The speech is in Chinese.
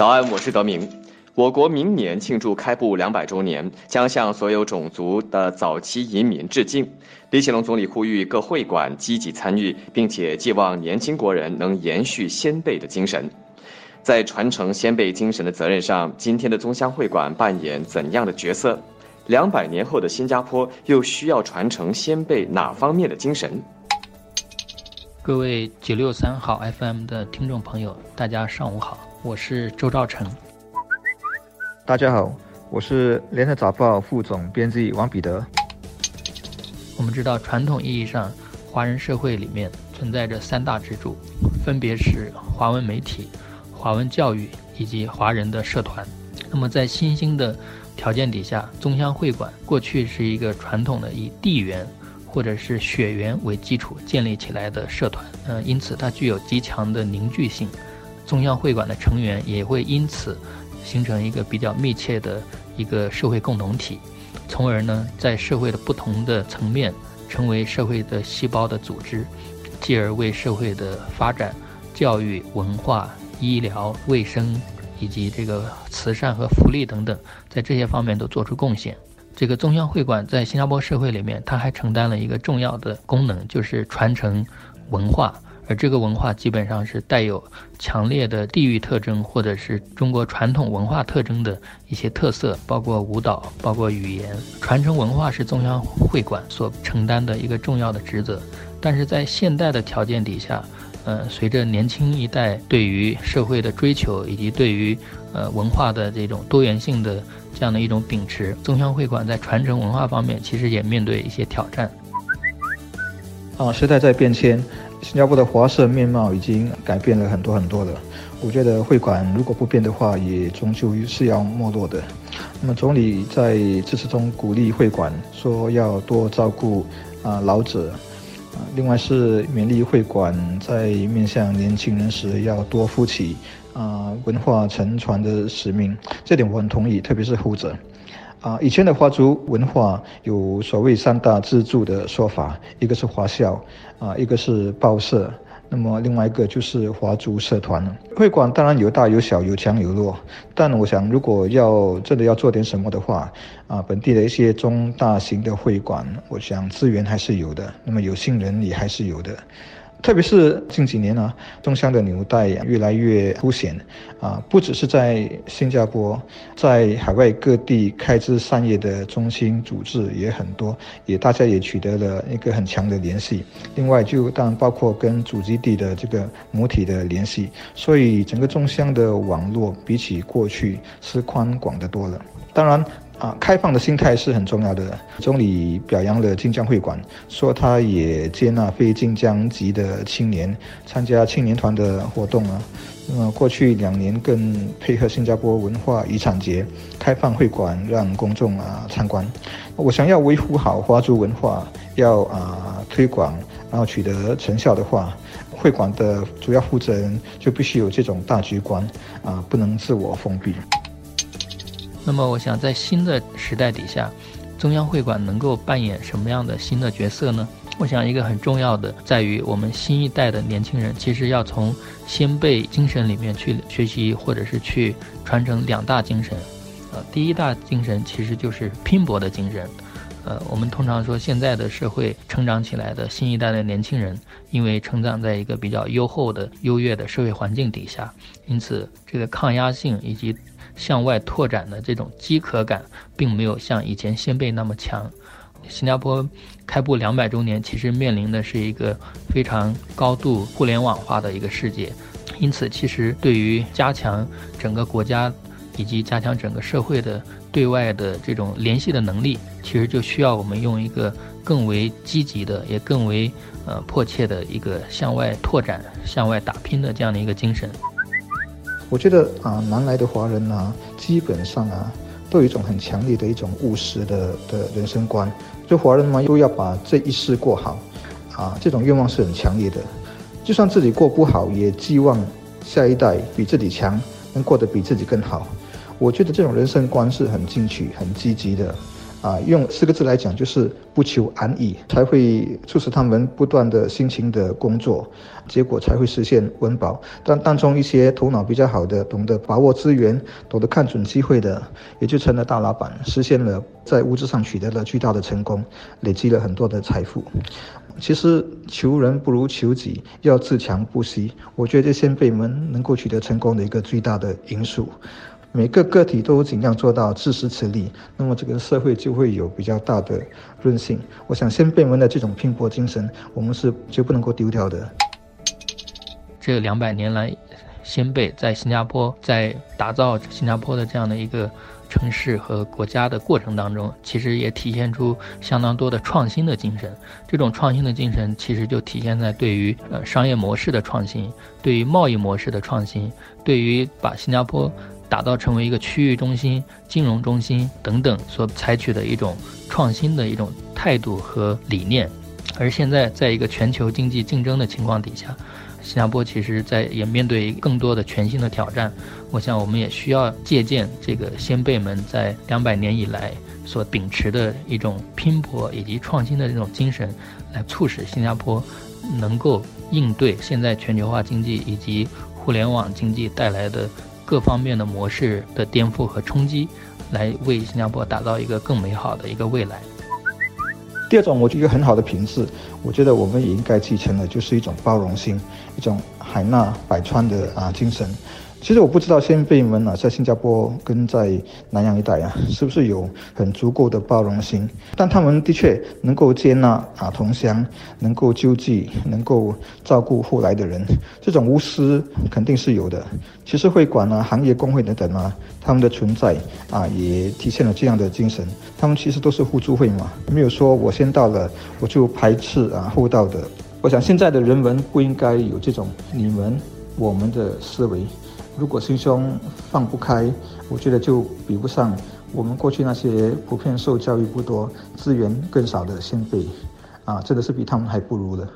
早安，我是德明。我国明年庆祝开埠两百周年，将向所有种族的早期移民致敬。李显龙总理呼吁各会馆积极参与，并且寄望年轻国人能延续先辈的精神。在传承先辈精神的责任上，今天的宗乡会馆扮演怎样的角色？两百年后的新加坡又需要传承先辈哪方面的精神？各位九六三号 FM 的听众朋友，大家上午好，我是周兆成。大家好，我是联合早报副总编辑王彼得。我们知道，传统意义上，华人社会里面存在着三大支柱，分别是华文媒体、华文教育以及华人的社团。那么，在新兴的条件底下，宗乡会馆过去是一个传统的以地缘。或者是血缘为基础建立起来的社团，呃，因此它具有极强的凝聚性。宗乡会馆的成员也会因此形成一个比较密切的一个社会共同体，从而呢，在社会的不同的层面成为社会的细胞的组织，继而为社会的发展、教育、文化、医疗卫生以及这个慈善和福利等等，在这些方面都做出贡献。这个宗乡会馆在新加坡社会里面，它还承担了一个重要的功能，就是传承文化。而这个文化基本上是带有强烈的地域特征，或者是中国传统文化特征的一些特色，包括舞蹈，包括语言。传承文化是中央会馆所承担的一个重要的职责。但是在现代的条件底下，呃，随着年轻一代对于社会的追求，以及对于呃文化的这种多元性的这样的一种秉持，中央会馆在传承文化方面其实也面对一些挑战。啊，时代在变迁，新加坡的华社面貌已经改变了很多很多了。我觉得会馆如果不变的话，也终究是要没落的。那么总理在致辞中鼓励会馆，说要多照顾啊老者。啊另外是勉励会馆在面向年轻人时要多负起啊文化承传的使命，这点我很同意，特别是后者。啊，以前的华族文化有所谓三大支柱的说法，一个是华校，啊，一个是报社。那么另外一个就是华族社团。会馆当然有大有小，有强有弱，但我想如果要真的要做点什么的话，啊，本地的一些中大型的会馆，我想资源还是有的，那么有心人也还是有的。特别是近几年呢，中乡的纽带越来越凸显，啊，不只是在新加坡，在海外各地开枝散叶的中心组织也很多，也大家也取得了一个很强的联系。另外，就当然包括跟主基地的这个母体的联系，所以整个中乡的网络比起过去是宽广的多了。当然。啊，开放的心态是很重要的。总理表扬了晋江会馆，说他也接纳非晋江籍的青年参加青年团的活动啊。那么过去两年更配合新加坡文化遗产节，开放会馆让公众啊参观。我想要维护好华族文化，要啊推广，然后取得成效的话，会馆的主要负责人就必须有这种大局观啊，不能自我封闭。那么，我想在新的时代底下，中央会馆能够扮演什么样的新的角色呢？我想，一个很重要的在于我们新一代的年轻人，其实要从先辈精神里面去学习，或者是去传承两大精神。呃，第一大精神其实就是拼搏的精神。呃，我们通常说，现在的社会成长起来的新一代的年轻人，因为成长在一个比较优厚的、优越的社会环境底下，因此这个抗压性以及向外拓展的这种饥渴感，并没有像以前先辈那么强。新加坡开埠两百周年，其实面临的是一个非常高度互联网化的一个世界，因此，其实对于加强整个国家以及加强整个社会的对外的这种联系的能力，其实就需要我们用一个更为积极的，也更为呃迫切的一个向外拓展、向外打拼的这样的一个精神。我觉得啊，南来的华人呢，基本上啊，都有一种很强烈的一种务实的的人生观。就华人嘛，又要把这一世过好，啊，这种愿望是很强烈的。就算自己过不好，也寄望下一代比自己强，能过得比自己更好。我觉得这种人生观是很进取、很积极的。啊，用四个字来讲就是不求安逸，才会促使他们不断的辛勤的工作，结果才会实现温饱。但当中一些头脑比较好的、懂得把握资源、懂得看准机会的，也就成了大老板，实现了在物质上取得了巨大的成功，累积了很多的财富。其实求人不如求己，要自强不息。我觉得先辈们能够取得成功的一个最大的因素。每个个体都尽量做到自食其力，那么这个社会就会有比较大的韧性。我想先辈们的这种拼搏精神，我们是绝不能够丢掉的。这两百年来，先辈在新加坡在打造新加坡的这样的一个城市和国家的过程当中，其实也体现出相当多的创新的精神。这种创新的精神，其实就体现在对于呃商业模式的创新，对于贸易模式的创新，对于把新加坡。打造成为一个区域中心、金融中心等等所采取的一种创新的一种态度和理念，而现在在一个全球经济竞争的情况底下，新加坡其实在也面对更多的全新的挑战。我想我们也需要借鉴这个先辈们在两百年以来所秉持的一种拼搏以及创新的这种精神，来促使新加坡能够应对现在全球化经济以及互联网经济带来的。各方面的模式的颠覆和冲击，来为新加坡打造一个更美好的一个未来。第二种，我觉得很好的品质，我觉得我们也应该继承的，就是一种包容心，一种海纳百川的啊精神。其实我不知道先辈们啊，在新加坡跟在南洋一带啊，是不是有很足够的包容心？但他们的确能够接纳啊同乡，能够救济，能够照顾后来的人，这种无私肯定是有的。其实会馆啊、行业工会等等啊，他们的存在啊，也体现了这样的精神。他们其实都是互助会嘛，没有说我先到了我就排斥啊后到的。我想现在的人文不应该有这种你们我们的思维。如果心胸放不开，我觉得就比不上我们过去那些普遍受教育不多、资源更少的先辈，啊，真的是比他们还不如的。